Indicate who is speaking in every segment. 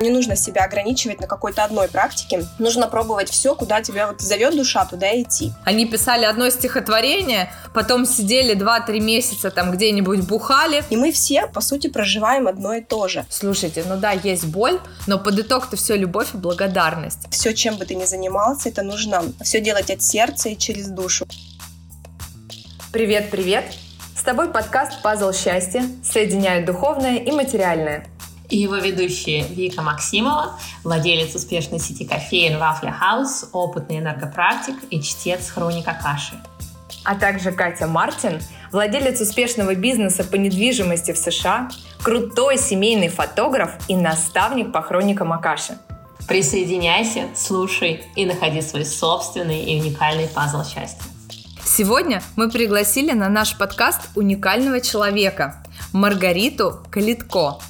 Speaker 1: Не нужно себя ограничивать на какой-то одной практике. Нужно пробовать все, куда тебя вот зовет душа, туда и идти.
Speaker 2: Они писали одно стихотворение, потом сидели 2-3 месяца там где-нибудь бухали.
Speaker 1: И мы все, по сути, проживаем одно и то же.
Speaker 2: Слушайте, ну да, есть боль, но под итог-то все любовь и благодарность.
Speaker 1: Все, чем бы ты ни занимался, это нужно все делать от сердца и через душу.
Speaker 2: Привет, привет! С тобой подкаст «Пазл счастья» соединяет духовное и материальное –
Speaker 3: и его ведущие Вика Максимова, владелец успешной сети кофеин Вафля Хаус, опытный энергопрактик и чтец хроника каши.
Speaker 2: А также Катя Мартин, владелец успешного бизнеса по недвижимости в США, крутой семейный фотограф и наставник по хроникам Акаши.
Speaker 3: Присоединяйся, слушай и находи свой собственный и уникальный пазл счастья.
Speaker 2: Сегодня мы пригласили на наш подкаст уникального человека – Маргариту Калитко,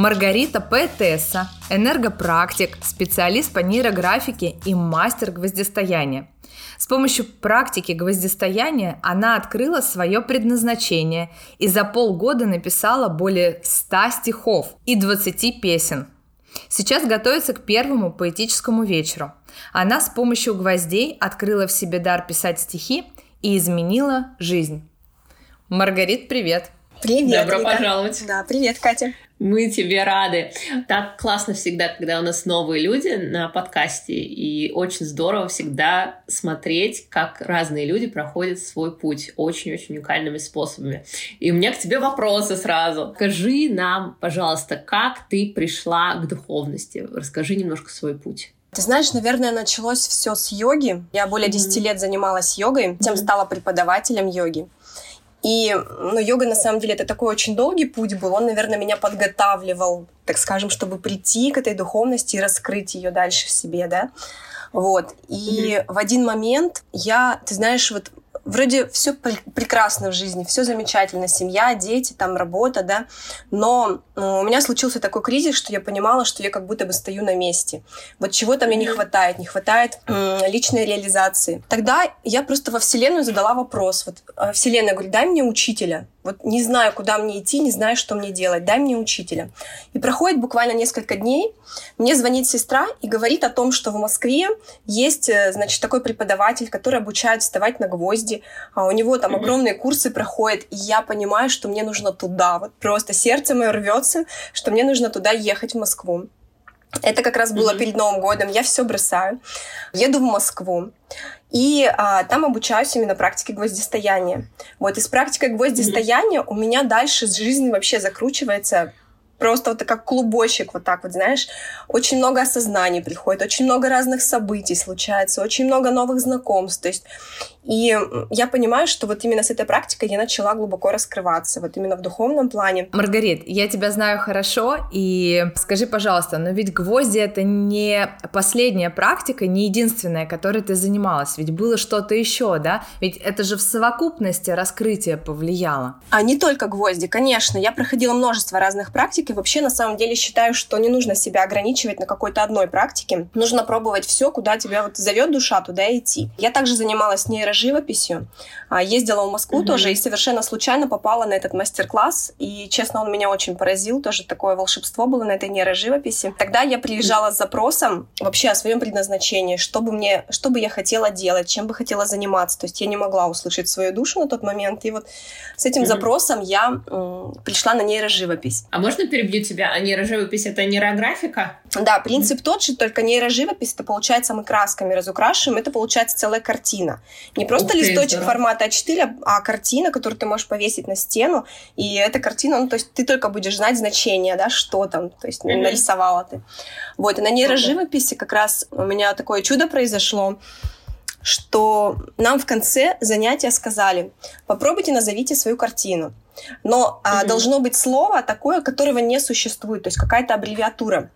Speaker 2: Маргарита Поэтесса, энергопрактик, специалист по нейрографике и мастер гвоздистояния. С помощью практики гвоздистояния она открыла свое предназначение и за полгода написала более 100 стихов и 20 песен. Сейчас готовится к первому поэтическому вечеру. Она с помощью гвоздей открыла в себе дар писать стихи и изменила жизнь. Маргарит, привет!
Speaker 1: Привет!
Speaker 3: Добро Рита. пожаловать!
Speaker 1: Да, привет, Катя!
Speaker 3: Мы тебе рады. Так классно всегда, когда у нас новые люди на подкасте, и очень здорово всегда смотреть, как разные люди проходят свой путь очень-очень уникальными способами. И у меня к тебе вопросы сразу. Скажи нам, пожалуйста, как ты пришла к духовности? Расскажи немножко свой путь.
Speaker 1: Ты знаешь, наверное, началось все с йоги. Я более 10 лет занималась йогой, тем стала преподавателем йоги. И ну, йога, на самом деле, это такой очень долгий путь был. Он, наверное, меня подготавливал, так скажем, чтобы прийти к этой духовности и раскрыть ее дальше в себе, да. Вот. И mm-hmm. в один момент я, ты знаешь, вот вроде все прекрасно в жизни, все замечательно, семья, дети, там работа, да, но у меня случился такой кризис, что я понимала, что я как будто бы стою на месте. Вот чего-то мне не хватает, не хватает личной реализации. Тогда я просто во Вселенную задала вопрос. Вот а, Вселенная говорит, дай мне учителя. Вот не знаю, куда мне идти, не знаю, что мне делать. Дай мне учителя. И проходит буквально несколько дней. Мне звонит сестра и говорит о том, что в Москве есть, э, значит, такой преподаватель, который обучает вставать на гвозди. А у него там огромные курсы проходят. И я понимаю, что мне нужно туда. Вот просто сердце мое рвется, что мне нужно туда ехать в Москву. Это как раз было mm-hmm. перед Новым годом. Я все бросаю, еду в Москву. И а, там обучаюсь именно практике гвоздистояния. Вот, и с практикой гвоздистояния mm-hmm. у меня дальше жизнь вообще закручивается просто вот как клубочек, вот так вот, знаешь, очень много осознаний приходит, очень много разных событий случается, очень много новых знакомств, то есть и я понимаю, что вот именно с этой практикой я начала глубоко раскрываться, вот именно в духовном плане.
Speaker 2: Маргарит, я тебя знаю хорошо, и скажи, пожалуйста, но ведь гвозди это не последняя практика, не единственная, которой ты занималась, ведь было что-то еще, да? Ведь это же в совокупности раскрытие повлияло.
Speaker 1: А не только гвозди, конечно. Я проходила множество разных практик, и вообще на самом деле считаю, что не нужно себя ограничивать на какой-то одной практике. Нужно пробовать все, куда тебя вот зовет душа, туда идти. Я также занималась нейро нейроживописью. А, ездила в Москву mm-hmm. тоже и совершенно случайно попала на этот мастер-класс. И, честно, он меня очень поразил. Тоже такое волшебство было на этой нейроживописи. Тогда я приезжала с запросом вообще о своем предназначении, что бы мне, что бы я хотела делать, чем бы хотела заниматься. То есть я не могла услышать свою душу на тот момент. И вот с этим mm-hmm. запросом я м, пришла на нейроживопись.
Speaker 3: А можно перебью тебя? А нейроживопись — это нейрографика?
Speaker 1: Да, принцип тот же, только нейроживопись — это получается мы красками разукрашиваем, это получается целая картина. Не просто Ух листочек ты, формата А4, а картина, которую ты можешь повесить на стену. И эта картина, ну, то есть ты только будешь знать значение, да, что там, то есть mm-hmm. нарисовала ты. Вот, и на нейроживописи как раз у меня такое чудо произошло, что нам в конце занятия сказали, попробуйте назовите свою картину. Но mm-hmm. а, должно быть слово такое, которого не существует, то есть какая-то аббревиатура.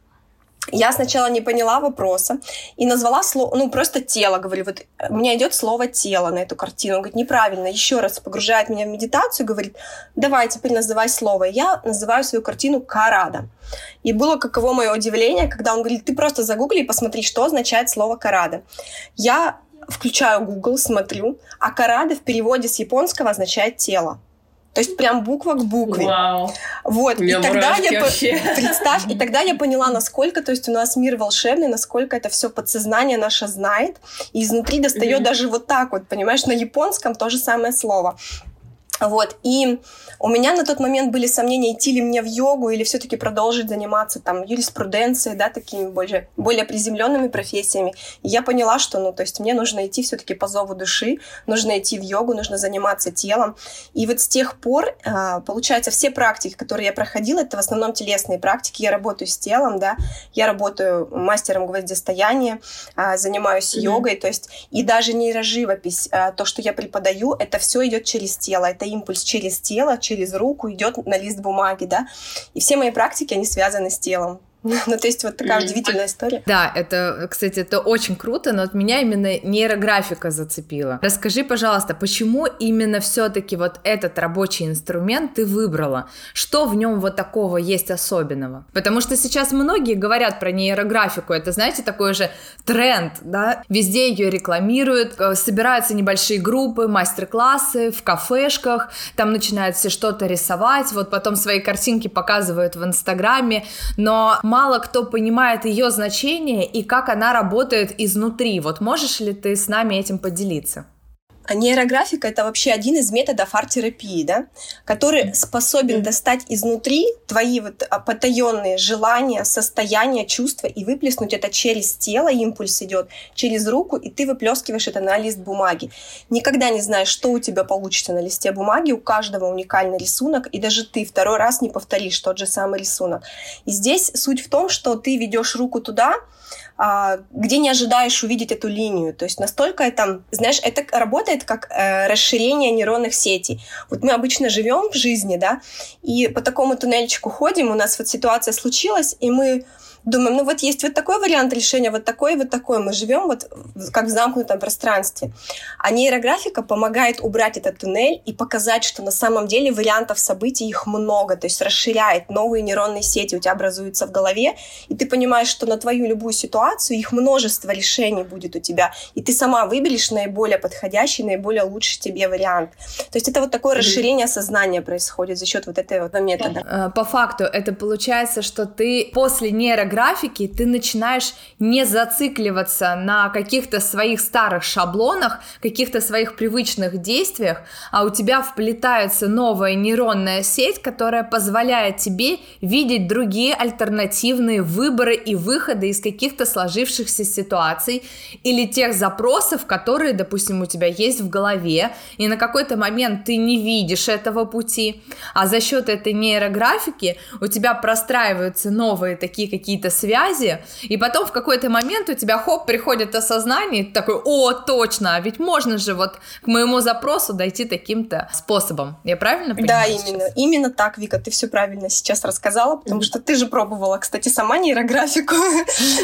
Speaker 1: Я сначала не поняла вопроса и назвала слово, ну, просто тело. Говорю, вот у меня идет слово тело на эту картину. Он говорит, неправильно. Еще раз погружает меня в медитацию, говорит, давай теперь называй слово. Я называю свою картину Карада. И было каково мое удивление, когда он говорит, ты просто загугли и посмотри, что означает слово Карада. Я включаю Google, смотрю, а Карада в переводе с японского означает тело. То есть прям буква к букве.
Speaker 3: Вау.
Speaker 1: Вот. И тогда я
Speaker 3: по...
Speaker 1: представь, и тогда я поняла, насколько, то есть у нас мир волшебный, насколько это все подсознание наше знает, и изнутри достает mm-hmm. даже вот так вот, понимаешь, на японском то же самое слово. Вот, и у меня на тот момент были сомнения, идти ли мне в йогу или все-таки продолжить заниматься там юриспруденцией, да, такими более, более приземленными профессиями. И я поняла, что, ну, то есть мне нужно идти все-таки по зову души, нужно идти в йогу, нужно заниматься телом. И вот с тех пор, а, получается, все практики, которые я проходила, это в основном телесные практики. Я работаю с телом, да, я работаю мастером гвоздистояния, а, занимаюсь mm-hmm. йогой, то есть и даже нейроживопись, а, то, что я преподаю, это все идет через тело, это импульс через тело, через руку идет на лист бумаги, да. И все мои практики, они связаны с телом. Ну, то есть вот такая mm-hmm. удивительная история.
Speaker 2: Да, это, кстати, это очень круто, но от меня именно нейрографика зацепила. Расскажи, пожалуйста, почему именно все-таки вот этот рабочий инструмент ты выбрала? Что в нем вот такого есть особенного? Потому что сейчас многие говорят про нейрографику, это, знаете, такой же тренд, да? Везде ее рекламируют, э, собираются небольшие группы, мастер-классы в кафешках, там начинают все что-то рисовать, вот потом свои картинки показывают в Инстаграме, но мало кто понимает ее значение и как она работает изнутри. Вот можешь ли ты с нами этим поделиться?
Speaker 1: Нейрографика — это вообще один из методов арт-терапии, да, который способен достать изнутри твои вот а, потаенные желания, состояния, чувства и выплеснуть это через тело, импульс идет, через руку, и ты выплескиваешь это на лист бумаги. Никогда не знаешь, что у тебя получится на листе бумаги, у каждого уникальный рисунок, и даже ты второй раз не повторишь тот же самый рисунок. И здесь суть в том, что ты ведешь руку туда, где не ожидаешь увидеть эту линию. То есть настолько это, знаешь, это работает как э, расширение нейронных сетей. Вот мы обычно живем в жизни, да, и по такому туннельчику ходим, у нас вот ситуация случилась, и мы думаем, ну вот есть вот такой вариант решения, вот такой, вот такой. Мы живем вот как в замкнутом пространстве. А нейрографика помогает убрать этот туннель и показать, что на самом деле вариантов событий их много, то есть расширяет новые нейронные сети у тебя образуются в голове, и ты понимаешь, что на твою любую ситуацию их множество решений будет у тебя, и ты сама выберешь наиболее подходящий, наиболее лучший тебе вариант. То есть это вот такое расширение сознания происходит за счет вот этого метода.
Speaker 2: Э, по факту это получается, что ты после нейрографики графики ты начинаешь не зацикливаться на каких-то своих старых шаблонах, каких-то своих привычных действиях, а у тебя вплетается новая нейронная сеть, которая позволяет тебе видеть другие альтернативные выборы и выходы из каких-то сложившихся ситуаций или тех запросов, которые, допустим, у тебя есть в голове, и на какой-то момент ты не видишь этого пути, а за счет этой нейрографики у тебя простраиваются новые такие какие-то связи, и потом в какой-то момент у тебя, хоп, приходит осознание, и ты такой, о, точно, а ведь можно же вот к моему запросу дойти таким-то способом. Я правильно понимаю?
Speaker 1: Да, именно. Сейчас? Именно так, Вика, ты все правильно сейчас рассказала, потому что ты же пробовала, кстати, сама нейрографику.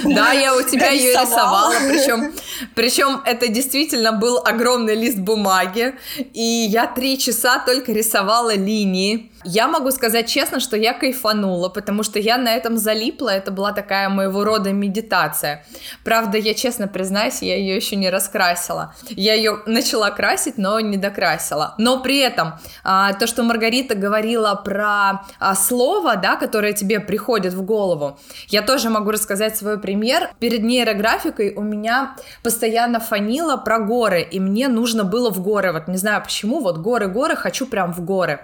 Speaker 2: Да, я у тебя ее рисовала, причем, причем это действительно был огромный лист бумаги, и я три часа только рисовала линии. Я могу сказать честно, что я кайфанула, потому что я на этом залипла, это была такая моего рода медитация. Правда, я честно признаюсь, я ее еще не раскрасила. Я ее начала красить, но не докрасила. Но при этом а, то, что Маргарита говорила про а, слово, да, которое тебе приходит в голову, я тоже могу рассказать свой пример. Перед нейрографикой у меня постоянно фанило про горы, и мне нужно было в горы. Вот не знаю почему, вот горы-горы, хочу прям в горы.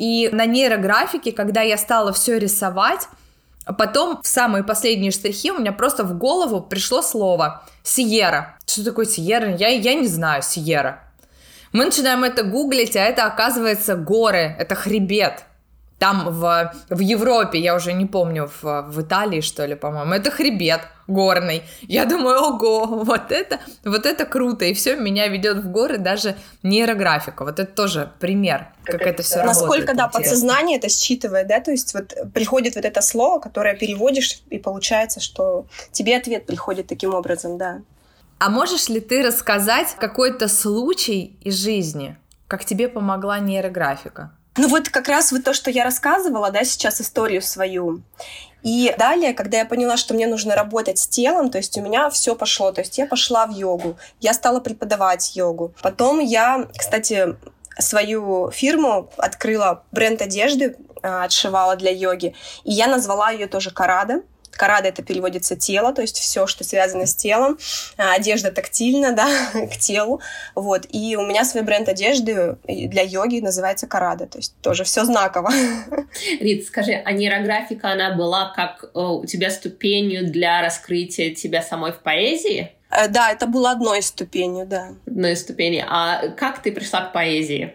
Speaker 2: И на нейрографике, когда я стала все рисовать, потом в самые последние штрихи у меня просто в голову пришло слово «Сиера». Что такое Сиера? Я, я не знаю Сиера. Мы начинаем это гуглить, а это оказывается горы, это хребет там в, в Европе, я уже не помню, в, в Италии, что ли, по-моему, это хребет горный. Я думаю, ого, вот это, вот это круто, и все меня ведет в горы, даже нейрографика. Вот это тоже пример, как, как это все работает.
Speaker 1: Насколько, да, подсознание это считывает, да, то есть вот приходит вот это слово, которое переводишь, и получается, что тебе ответ приходит таким образом, да.
Speaker 2: А можешь ли ты рассказать какой-то случай из жизни, как тебе помогла нейрографика?
Speaker 1: Ну вот как раз вот то, что я рассказывала, да, сейчас историю свою. И далее, когда я поняла, что мне нужно работать с телом, то есть у меня все пошло, то есть я пошла в йогу, я стала преподавать йогу. Потом я, кстати, свою фирму, открыла бренд одежды, а, отшивала для йоги. И я назвала ее тоже Карада. Карада это переводится тело, то есть все, что связано с телом. А, одежда тактильна, да, к телу. Вот. И у меня свой бренд одежды для йоги называется Карада. То есть тоже все знаково.
Speaker 3: Рит, скажи, а нейрографика, она была как э, у тебя ступенью для раскрытия тебя самой в поэзии?
Speaker 1: Э, да, это было одной ступенью, да.
Speaker 3: Одной ступени. А как ты пришла к поэзии?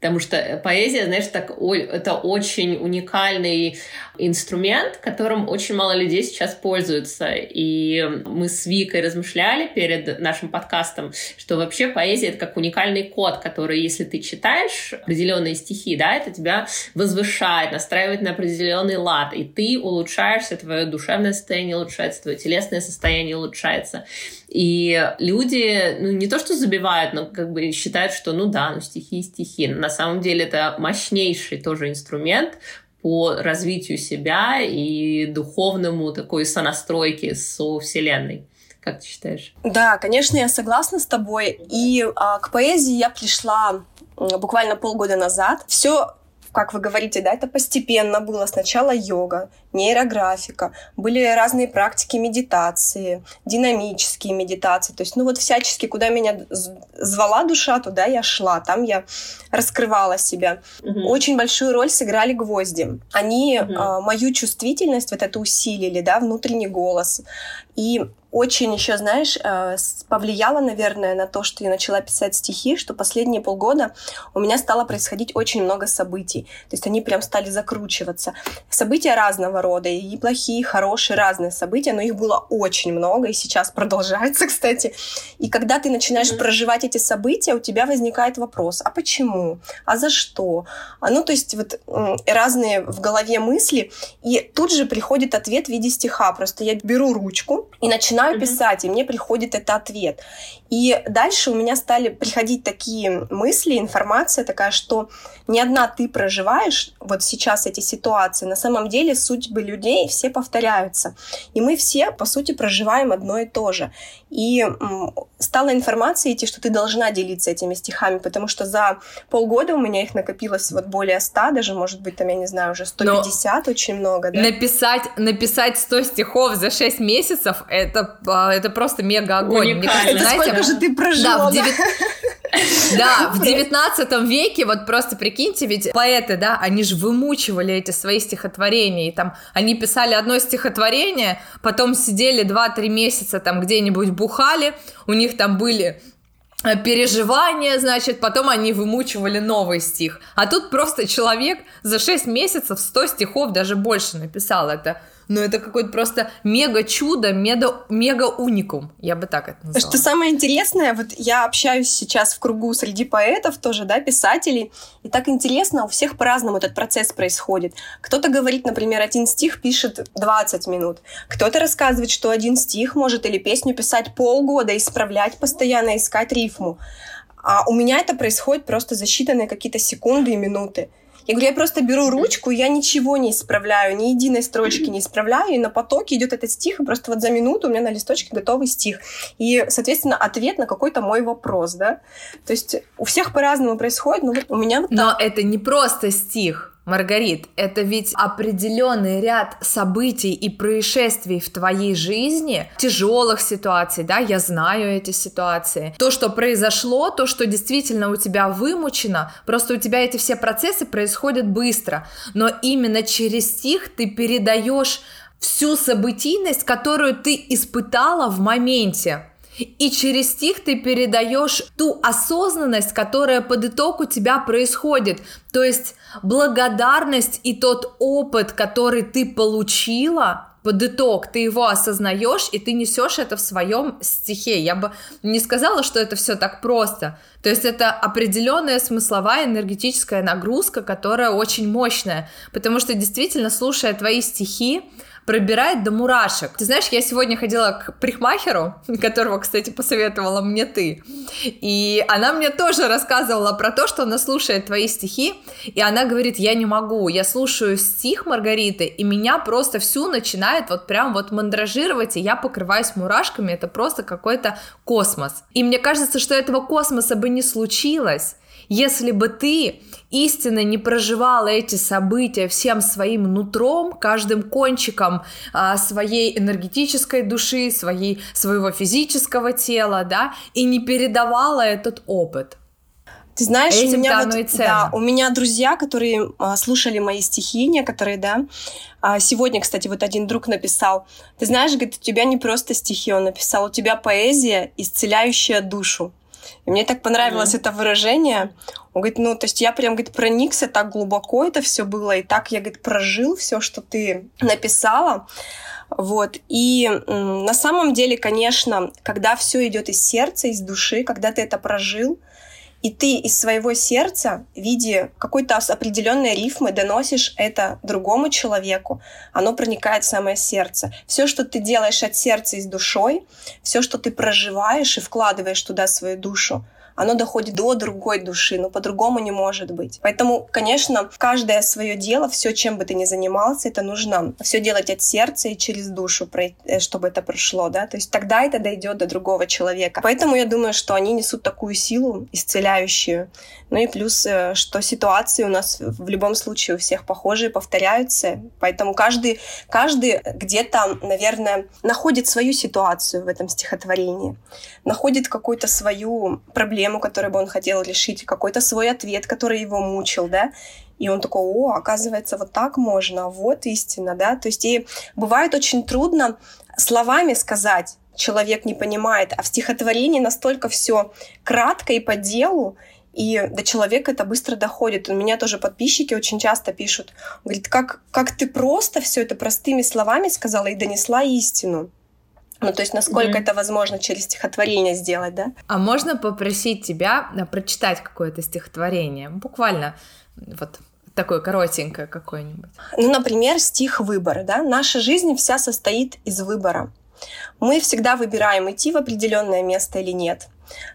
Speaker 3: Потому что поэзия, знаешь, так, это очень уникальный инструмент, которым очень мало людей сейчас пользуются. И мы с Викой размышляли перед нашим подкастом, что вообще поэзия — это как уникальный код, который, если ты читаешь определенные стихи, да, это тебя возвышает, настраивает на определенный лад, и ты улучшаешься, твое душевное состояние улучшается, твое телесное состояние улучшается. И люди, ну, не то что забивают, но как бы считают, что, ну да, ну, стихи и стихи. На самом деле это мощнейший тоже инструмент по развитию себя и духовному такой сонастройке со Вселенной. Как ты считаешь?
Speaker 1: Да, конечно, я согласна с тобой. И а, к поэзии я пришла буквально полгода назад. Все как вы говорите, да, это постепенно было. Сначала йога, нейрографика, были разные практики медитации, динамические медитации. То есть, ну вот всячески, куда меня звала душа, туда я шла, там я раскрывала себя. Угу. Очень большую роль сыграли гвозди. Они угу. э, мою чувствительность вот это усилили, да, внутренний голос. И очень еще, знаешь, э, повлияло, наверное, на то, что я начала писать стихи, что последние полгода у меня стало происходить очень много событий. То есть они прям стали закручиваться. События разного рода, и плохие, и хорошие, разные события, но их было очень много, и сейчас продолжается, кстати. И когда ты начинаешь mm-hmm. проживать эти события, у тебя возникает вопрос, а почему? А за что? А, ну, то есть вот разные в голове мысли, и тут же приходит ответ в виде стиха. Просто я беру ручку и начинаю начинаю писать, и мне приходит этот ответ. И дальше у меня стали приходить такие мысли, информация такая, что не одна ты проживаешь вот сейчас эти ситуации. На самом деле судьбы людей все повторяются. И мы все, по сути, проживаем одно и то же. И стала информация идти, что ты должна делиться этими стихами, потому что за полгода у меня их накопилось вот более 100, даже, может быть, там, я не знаю, уже 150, Но очень много, да?
Speaker 2: Написать, написать 100 стихов за 6 месяцев, это, а, это просто мега огонь.
Speaker 1: Мне кажется, знаете, сколько же ты прожила, да?
Speaker 2: Да, в 19 веке, вот просто прикиньте, ведь поэты, да, они же вымучивали эти свои стихотворения, и там они писали одно стихотворение, потом сидели 2-3 месяца там где-нибудь бухали, у них там были э, переживания, значит, потом они вымучивали новый стих. А тут просто человек за 6 месяцев 100 стихов, даже больше написал это но это какое-то просто мега-чудо, мега-уникум, я бы так это назвала.
Speaker 1: Что самое интересное, вот я общаюсь сейчас в кругу среди поэтов тоже, да, писателей, и так интересно, у всех по-разному этот процесс происходит. Кто-то говорит, например, один стих пишет 20 минут, кто-то рассказывает, что один стих может или песню писать полгода, исправлять постоянно, искать рифму. А у меня это происходит просто за считанные какие-то секунды и минуты. Я говорю, я просто беру ручку, я ничего не исправляю, ни единой строчки не исправляю, и на потоке идет этот стих, и просто вот за минуту у меня на листочке готовый стих. И, соответственно, ответ на какой-то мой вопрос, да. То есть у всех по-разному происходит, но вот у меня вот
Speaker 2: Но так. это не просто стих. Маргарит, это ведь определенный ряд событий и происшествий в твоей жизни, тяжелых ситуаций, да, я знаю эти ситуации. То, что произошло, то, что действительно у тебя вымучено, просто у тебя эти все процессы происходят быстро, но именно через стих ты передаешь всю событийность, которую ты испытала в моменте. И через стих ты передаешь ту осознанность, которая под итог у тебя происходит. То есть благодарность и тот опыт, который ты получила, под итог ты его осознаешь, и ты несешь это в своем стихе. Я бы не сказала, что это все так просто. То есть это определенная смысловая энергетическая нагрузка, которая очень мощная. Потому что действительно, слушая твои стихи, пробирает до мурашек. Ты знаешь, я сегодня ходила к парикмахеру, которого, кстати, посоветовала мне ты, и она мне тоже рассказывала про то, что она слушает твои стихи, и она говорит, я не могу, я слушаю стих Маргариты, и меня просто всю начинает вот прям вот мандражировать, и я покрываюсь мурашками, это просто какой-то космос. И мне кажется, что этого космоса бы не случилось, если бы ты истинно не проживала эти события всем своим нутром, каждым кончиком а, своей энергетической души, своей, своего физического тела, да, и не передавала этот опыт.
Speaker 1: Ты знаешь, у меня, вот, да, у меня друзья, которые а, слушали мои стихи некоторые, да, а, сегодня, кстати, вот один друг написал, ты знаешь, говорит, у тебя не просто стихи, он написал, у тебя поэзия, исцеляющая душу. И мне так понравилось mm-hmm. это выражение. Он говорит, ну, то есть я прям, говорит, проникся так глубоко это все было, и так я, говорит, прожил все, что ты написала. Вот. И на самом деле, конечно, когда все идет из сердца, из души, когда ты это прожил, и ты из своего сердца в виде какой-то определенной рифмы доносишь это другому человеку, оно проникает в самое сердце. Все, что ты делаешь от сердца и с душой, все, что ты проживаешь и вкладываешь туда свою душу, оно доходит до другой души, но по-другому не может быть. Поэтому, конечно, каждое свое дело, все, чем бы ты ни занимался, это нужно все делать от сердца и через душу, э, чтобы это прошло, да, то есть тогда это дойдет до другого человека. Поэтому я думаю, что они несут такую силу исцеляющую. Ну и плюс, э, что ситуации у нас в любом случае у всех похожие, повторяются, поэтому каждый, каждый где-то, наверное, находит свою ситуацию в этом стихотворении, находит какую-то свою проблему, проблему, которую бы он хотел решить, какой-то свой ответ, который его мучил, да, и он такой, о, оказывается, вот так можно, вот истина, да, то есть и бывает очень трудно словами сказать, человек не понимает, а в стихотворении настолько все кратко и по делу, и до человека это быстро доходит. У меня тоже подписчики очень часто пишут, говорит, как, как ты просто все это простыми словами сказала и донесла истину. Ну, то есть, насколько mm-hmm. это возможно через стихотворение сделать, да?
Speaker 2: А можно попросить тебя прочитать какое-то стихотворение? Буквально вот такое коротенькое какое-нибудь.
Speaker 1: Ну, например, стих «Выбор». Да? Наша жизнь вся состоит из выбора. Мы всегда выбираем, идти в определенное место или нет.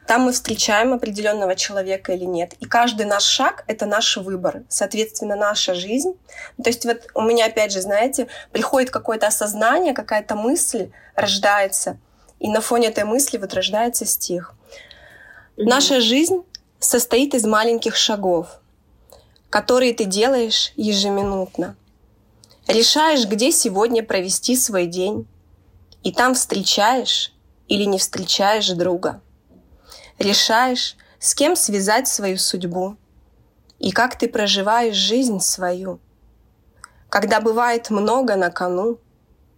Speaker 1: Там мы встречаем определенного человека или нет. И каждый наш шаг — это наш выбор. Соответственно, наша жизнь. То есть вот у меня, опять же, знаете, приходит какое-то осознание, какая-то мысль рождается. И на фоне этой мысли вот рождается стих. Mm-hmm. Наша жизнь состоит из маленьких шагов, которые ты делаешь ежеминутно. Решаешь, где сегодня провести свой день, и там встречаешь или не встречаешь друга решаешь, с кем связать свою судьбу и как ты проживаешь жизнь свою. Когда бывает много на кону,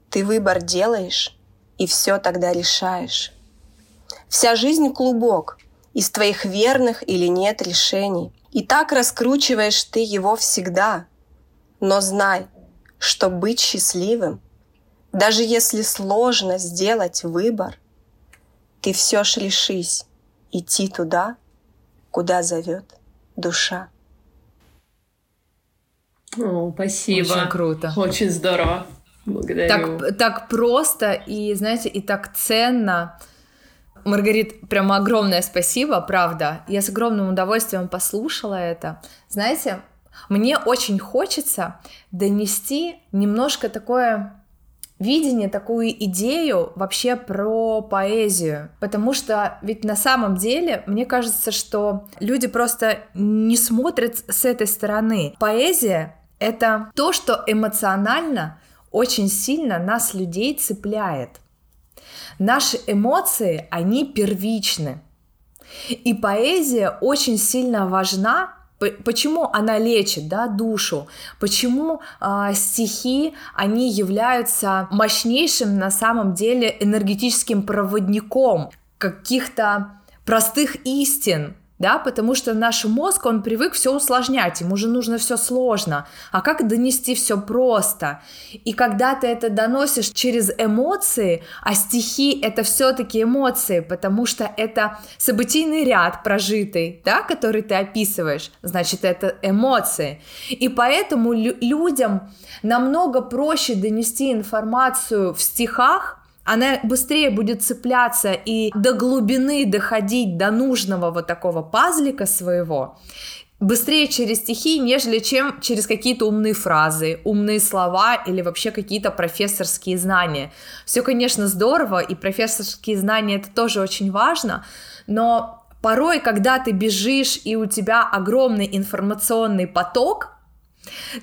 Speaker 1: ты выбор делаешь и все тогда решаешь. Вся жизнь клубок из твоих верных или нет решений. И так раскручиваешь ты его всегда. Но знай, что быть счастливым, даже если сложно сделать выбор, ты все ж решись идти туда, куда зовет душа.
Speaker 3: О, спасибо.
Speaker 2: Очень круто.
Speaker 3: Очень здорово. Благодарю.
Speaker 2: Так, так просто и, знаете, и так ценно. Маргарит, прямо огромное спасибо, правда. Я с огромным удовольствием послушала это. Знаете, мне очень хочется донести немножко такое видение, такую идею вообще про поэзию. Потому что ведь на самом деле, мне кажется, что люди просто не смотрят с этой стороны. Поэзия — это то, что эмоционально очень сильно нас, людей, цепляет. Наши эмоции, они первичны. И поэзия очень сильно важна Почему она лечит да, душу? Почему э, стихи они являются мощнейшим на самом деле энергетическим проводником каких-то простых истин, да, потому что наш мозг, он привык все усложнять, ему же нужно все сложно, а как донести все просто? И когда ты это доносишь через эмоции, а стихи это все-таки эмоции, потому что это событийный ряд прожитый, да, который ты описываешь, значит, это эмоции. И поэтому людям намного проще донести информацию в стихах, она быстрее будет цепляться и до глубины доходить до нужного вот такого пазлика своего, быстрее через стихи, нежели чем через какие-то умные фразы, умные слова или вообще какие-то профессорские знания. Все, конечно, здорово, и профессорские знания это тоже очень важно, но порой, когда ты бежишь и у тебя огромный информационный поток,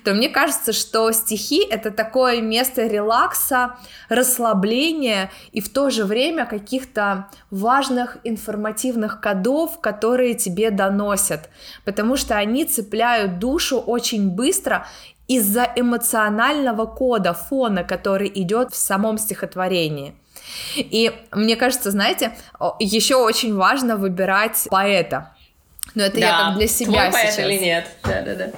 Speaker 2: то мне кажется, что стихи — это такое место релакса, расслабления и в то же время каких-то важных информативных кодов, которые тебе доносят, потому что они цепляют душу очень быстро из-за эмоционального кода, фона, который идет в самом стихотворении. И мне кажется, знаете, еще очень важно выбирать поэта. Но это да. я как для себя
Speaker 3: Твой
Speaker 2: сейчас.
Speaker 3: поэт или нет? Да, да, да.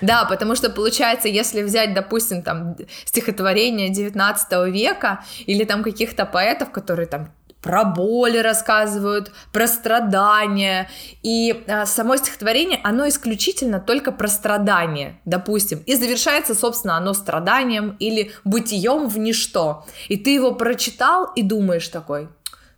Speaker 2: Да, потому что получается, если взять, допустим, там стихотворение 19 века или там каких-то поэтов, которые там про боль рассказывают, про страдания. И а, само стихотворение, оно исключительно только про страдания, допустим. И завершается, собственно, оно страданием или бытием в ничто. И ты его прочитал и думаешь такой,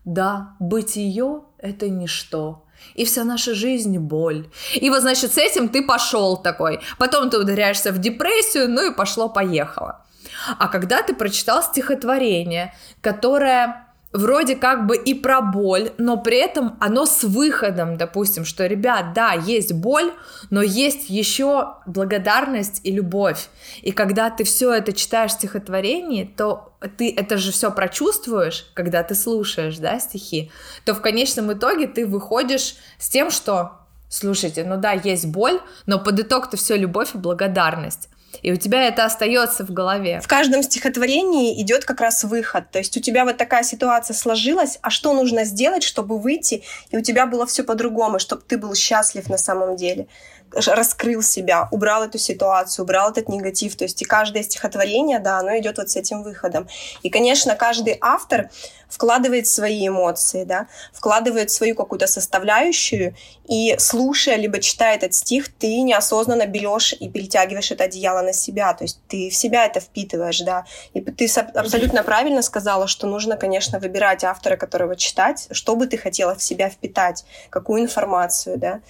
Speaker 2: да, бытие — это ничто и вся наша жизнь боль. И вот, значит, с этим ты пошел такой. Потом ты ударяешься в депрессию, ну и пошло-поехало. А когда ты прочитал стихотворение, которое вроде как бы и про боль, но при этом оно с выходом, допустим, что, ребят, да, есть боль, но есть еще благодарность и любовь. И когда ты все это читаешь в стихотворении, то ты это же все прочувствуешь, когда ты слушаешь, да, стихи, то в конечном итоге ты выходишь с тем, что Слушайте, ну да, есть боль, но под итог-то все любовь и благодарность и у тебя это остается в голове.
Speaker 1: В каждом стихотворении идет как раз выход. То есть у тебя вот такая ситуация сложилась, а что нужно сделать, чтобы выйти, и у тебя было все по-другому, чтобы ты был счастлив на самом деле раскрыл себя, убрал эту ситуацию, убрал этот негатив. То есть и каждое стихотворение, да, оно идет вот с этим выходом. И, конечно, каждый автор вкладывает свои эмоции, да, вкладывает свою какую-то составляющую, и слушая, либо читая этот стих, ты неосознанно берешь и перетягиваешь это одеяло на себя, то есть ты в себя это впитываешь, да. И ты абсолютно правильно сказала, что нужно, конечно, выбирать автора, которого читать, что бы ты хотела в себя впитать, какую информацию, да.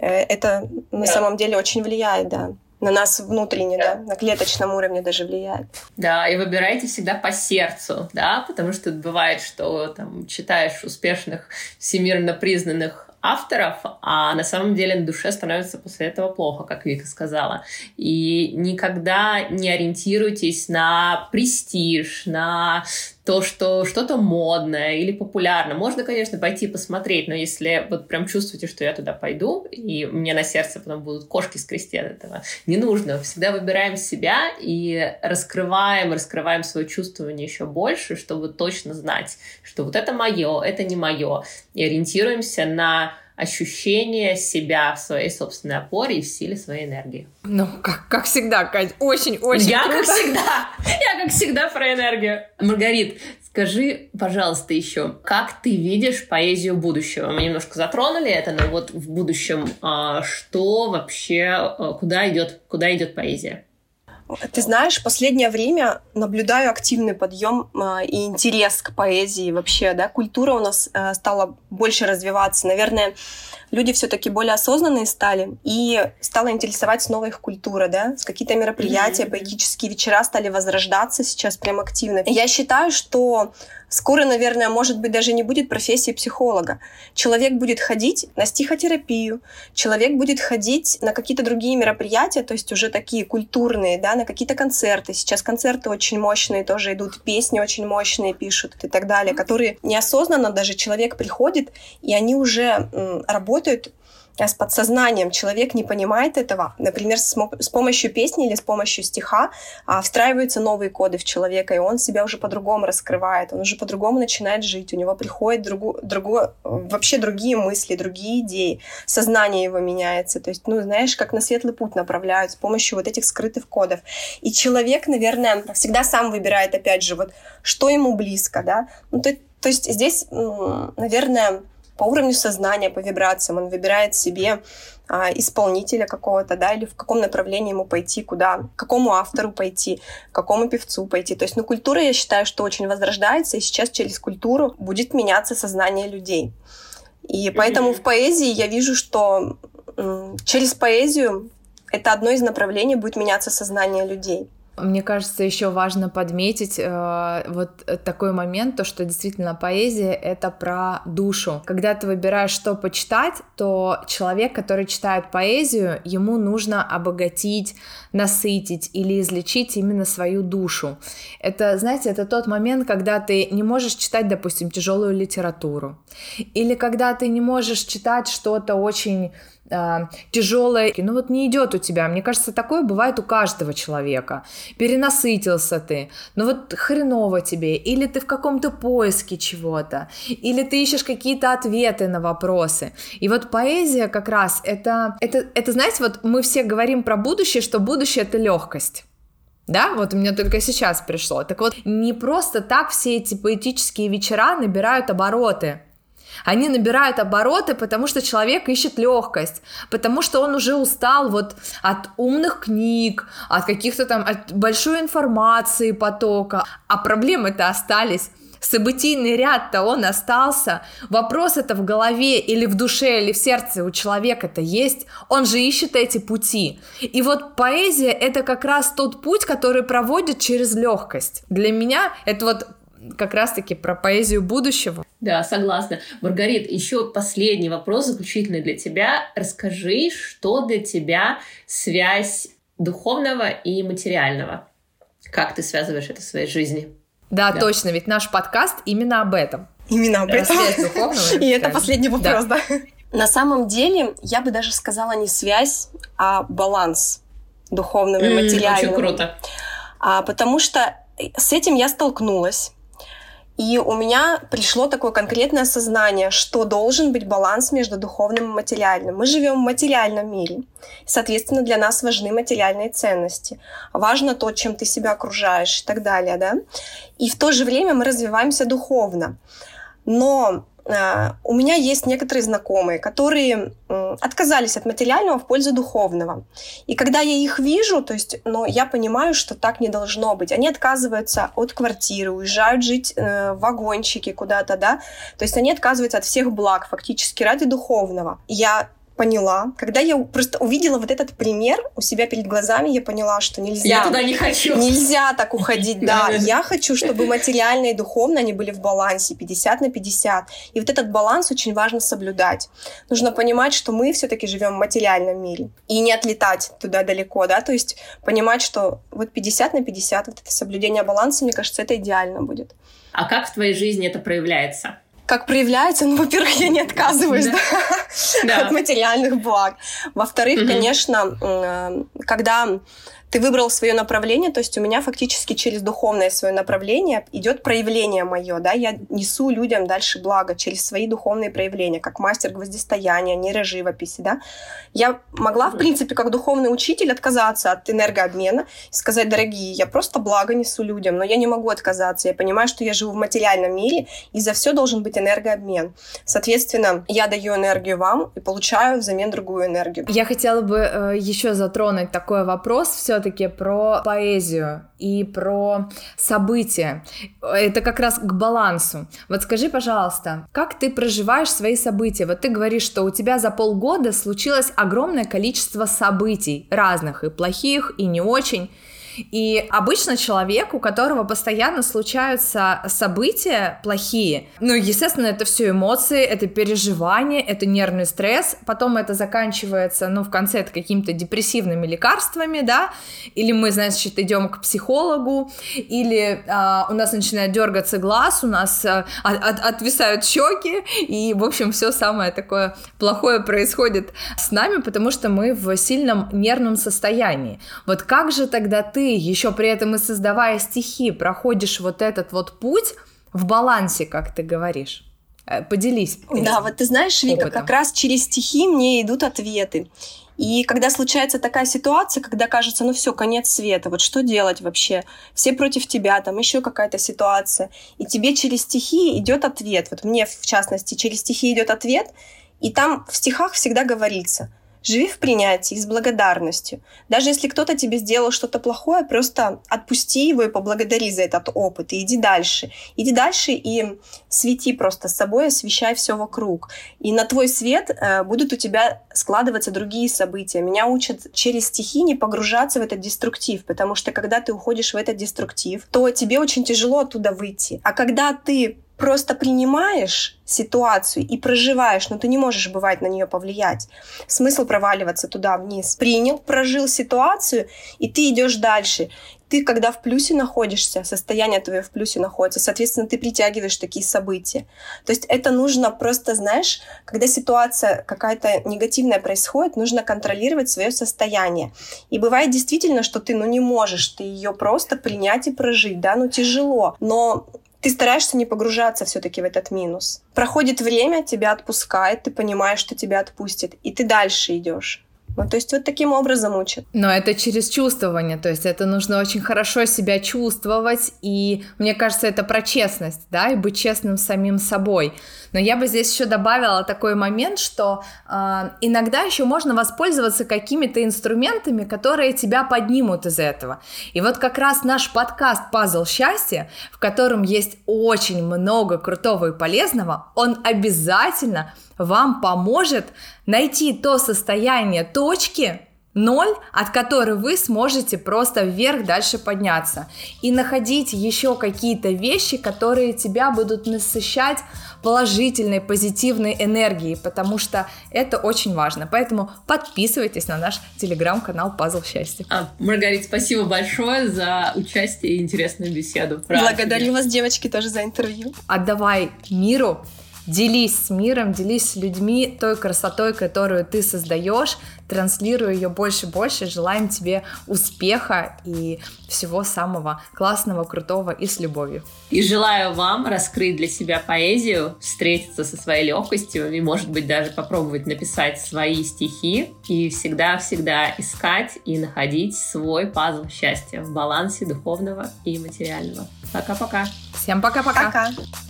Speaker 1: Э, это на да. самом деле очень влияет, да на нас внутренне, да. да, на клеточном уровне даже влияет.
Speaker 3: Да, и выбирайте всегда по сердцу, да, потому что бывает, что там читаешь успешных, всемирно признанных авторов, а на самом деле на душе становится после этого плохо, как Вика сказала. И никогда не ориентируйтесь на престиж, на то, что что-то модное или популярно. Можно, конечно, пойти посмотреть, но если вот прям чувствуете, что я туда пойду, и мне на сердце потом будут кошки скрести от этого, не нужно. Всегда выбираем себя и раскрываем, раскрываем свое чувствование еще больше, чтобы точно знать, что вот это мое, это не мое. И ориентируемся на ощущение себя в своей собственной опоре и в силе своей энергии.
Speaker 2: Ну, как, как всегда, Кать, очень-очень
Speaker 3: Я,
Speaker 2: круто.
Speaker 3: как всегда, я, как всегда, про энергию. Маргарит, скажи, пожалуйста, еще, как ты видишь поэзию будущего? Мы немножко затронули это, но вот в будущем а, что вообще, а, куда идет, куда идет поэзия?
Speaker 1: Ты знаешь, последнее время наблюдаю активный подъем э, и интерес к поэзии вообще, да, культура у нас э, стала больше развиваться. Наверное, люди все-таки более осознанные стали, и стала интересовать снова их культура, да, с какие-то мероприятия, mm-hmm. поэтические вечера стали возрождаться сейчас прям активно. Я считаю, что Скоро, наверное, может быть, даже не будет профессии психолога. Человек будет ходить на стихотерапию, человек будет ходить на какие-то другие мероприятия, то есть уже такие культурные, да, на какие-то концерты. Сейчас концерты очень мощные тоже идут, песни очень мощные пишут и так далее, которые неосознанно даже человек приходит, и они уже м, работают с подсознанием человек не понимает этого, например, с, с помощью песни или с помощью стиха а, встраиваются новые коды в человека, и он себя уже по-другому раскрывает, он уже по-другому начинает жить, у него приходят другу, другу, вообще другие мысли, другие идеи, сознание его меняется, то есть, ну, знаешь, как на светлый путь направляют с помощью вот этих скрытых кодов. И человек, наверное, всегда сам выбирает, опять же, вот, что ему близко, да, ну, то, то есть здесь, наверное, по уровню сознания, по вибрациям. Он выбирает себе а, исполнителя какого-то, да, или в каком направлении ему пойти, куда, к какому автору пойти, к какому певцу пойти. То есть, ну, культура, я считаю, что очень возрождается, и сейчас через культуру будет меняться сознание людей. И поэтому в поэзии я вижу, что через поэзию это одно из направлений будет меняться сознание людей.
Speaker 2: Мне кажется, еще важно подметить э, вот такой момент, то, что действительно поэзия — это про душу. Когда ты выбираешь, что почитать, то человек, который читает поэзию, ему нужно обогатить, насытить или излечить именно свою душу. Это, знаете, это тот момент, когда ты не можешь читать, допустим, тяжелую литературу, или когда ты не можешь читать что-то очень э, тяжелое, ну вот не идет у тебя. Мне кажется, такое бывает у каждого человека. Перенасытился ты, ну вот хреново тебе, или ты в каком-то поиске чего-то, или ты ищешь какие-то ответы на вопросы. И вот поэзия как раз это, это, это знаете, вот мы все говорим про будущее, что будущее это легкость. Да, вот у меня только сейчас пришло. Так вот, не просто так все эти поэтические вечера набирают обороты. Они набирают обороты, потому что человек ищет легкость, потому что он уже устал вот от умных книг, от каких-то там, от большой информации потока, а проблемы-то остались. Событийный ряд-то он остался, вопрос это в голове или в душе, или в сердце у человека-то есть, он же ищет эти пути. И вот поэзия это как раз тот путь, который проводит через легкость. Для меня это вот как раз-таки про поэзию будущего.
Speaker 3: Да, согласна. Маргарит, еще последний вопрос, заключительный для тебя. Расскажи, что для тебя связь духовного и материального? Как ты связываешь это в своей жизни?
Speaker 2: Да, да. точно, ведь наш подкаст именно об этом.
Speaker 1: Именно об этом. Связь духовного. И это последний вопрос, да. На самом деле, я бы даже сказала не связь, а баланс духовного и материального.
Speaker 3: Очень круто.
Speaker 1: А, потому что с этим я столкнулась и у меня пришло такое конкретное осознание, что должен быть баланс между духовным и материальным. Мы живем в материальном мире. Соответственно, для нас важны материальные ценности. Важно то, чем ты себя окружаешь и так далее. Да? И в то же время мы развиваемся духовно. Но у меня есть некоторые знакомые, которые отказались от материального в пользу духовного. И когда я их вижу, то есть, ну, я понимаю, что так не должно быть. Они отказываются от квартиры, уезжают жить э, в вагончике куда-то, да. То есть они отказываются от всех благ фактически ради духовного. Я поняла, когда я просто увидела вот этот пример у себя перед глазами, я поняла, что нельзя.
Speaker 3: Я туда не хочу.
Speaker 1: Нельзя так уходить, да. Я хочу, чтобы материально и духовно они были в балансе 50 на 50. И вот этот баланс очень важно соблюдать. Нужно понимать, что мы все-таки живем в материальном мире. И не отлетать туда далеко, да, то есть понимать, что вот 50 на 50, вот это соблюдение баланса, мне кажется, это идеально будет.
Speaker 3: А как в твоей жизни это проявляется?
Speaker 1: Как проявляется, ну, во-первых, я не отказываюсь да. Да, от материальных благ. Во-вторых, угу. конечно, э, когда ты выбрал свое направление, то есть у меня фактически через духовное свое направление идет проявление мое, да, я несу людям дальше благо через свои духовные проявления, как мастер гвоздистояния, нейроживописи, да. Я могла, в принципе, как духовный учитель отказаться от энергообмена и сказать, дорогие, я просто благо несу людям, но я не могу отказаться, я понимаю, что я живу в материальном мире, и за все должен быть энергообмен. Соответственно, я даю энергию вам и получаю взамен другую энергию.
Speaker 2: Я хотела бы э, еще затронуть такой вопрос все все-таки про поэзию и про события. Это как раз к балансу. Вот скажи, пожалуйста, как ты проживаешь свои события? Вот ты говоришь, что у тебя за полгода случилось огромное количество событий разных, и плохих, и не очень. И обычно человек, у которого постоянно случаются события плохие, ну, естественно, это все эмоции, это переживания, это нервный стресс, потом это заканчивается, ну, в конце это какими-то депрессивными лекарствами, да, или мы, значит, идем к психологу, или а, у нас начинает дергаться глаз, у нас а, от, отвисают щеки, и, в общем, все самое такое плохое происходит с нами, потому что мы в сильном нервном состоянии. Вот как же тогда ты ты еще при этом и создавая стихи проходишь вот этот вот путь в балансе, как ты говоришь. Э, поделись.
Speaker 1: Да, вот ты знаешь, Вика, опытом. как раз через стихи мне идут ответы. И когда случается такая ситуация, когда кажется, ну все, конец света, вот что делать вообще? Все против тебя, там еще какая-то ситуация. И тебе через стихи идет ответ. Вот мне, в частности, через стихи идет ответ, и там в стихах всегда говорится, Живи в принятии, с благодарностью. Даже если кто-то тебе сделал что-то плохое, просто отпусти его и поблагодари за этот опыт. И иди дальше. Иди дальше и свети просто с собой, освещай все вокруг. И на твой свет э, будут у тебя складываться другие события. Меня учат через стихи не погружаться в этот деструктив, потому что когда ты уходишь в этот деструктив, то тебе очень тяжело оттуда выйти. А когда ты просто принимаешь ситуацию и проживаешь, но ты не можешь, бывать, на нее повлиять. Смысл проваливаться туда вниз. Принял, прожил ситуацию, и ты идешь дальше. Ты, когда в плюсе находишься, состояние твое в плюсе находится, соответственно, ты притягиваешь такие события. То есть это нужно просто, знаешь, когда ситуация какая-то негативная происходит, нужно контролировать свое состояние. И бывает действительно, что ты, ну, не можешь, ты ее просто принять и прожить, да, ну, тяжело. Но ты стараешься не погружаться все-таки в этот минус. Проходит время, тебя отпускает, ты понимаешь, что тебя отпустит, и ты дальше идешь. Ну, то есть вот таким образом учат.
Speaker 2: Но это через чувствование, то есть это нужно очень хорошо себя чувствовать, и мне кажется, это про честность, да, и быть честным самим собой. Но я бы здесь еще добавила такой момент, что э, иногда еще можно воспользоваться какими-то инструментами, которые тебя поднимут из этого. И вот как раз наш подкаст «Пазл счастья», в котором есть очень много крутого и полезного, он обязательно вам поможет найти то состояние точки, ноль, от которой вы сможете просто вверх дальше подняться. И находить еще какие-то вещи, которые тебя будут насыщать положительной, позитивной энергией, потому что это очень важно. Поэтому подписывайтесь на наш телеграм-канал «Пазл счастья».
Speaker 3: А, Маргарита, спасибо большое за участие и интересную беседу.
Speaker 1: Благодарю вас, девочки, тоже за интервью.
Speaker 2: Отдавай миру Делись с миром, делись с людьми той красотой, которую ты создаешь, транслируй ее больше и больше. Желаем тебе успеха и всего самого классного, крутого и с любовью.
Speaker 3: И желаю вам раскрыть для себя поэзию, встретиться со своей легкостью и, может быть, даже попробовать написать свои стихи и всегда-всегда искать и находить свой пазл счастья в балансе духовного и материального. Пока-пока.
Speaker 2: Всем пока-пока.
Speaker 1: Пока. -пока. пока.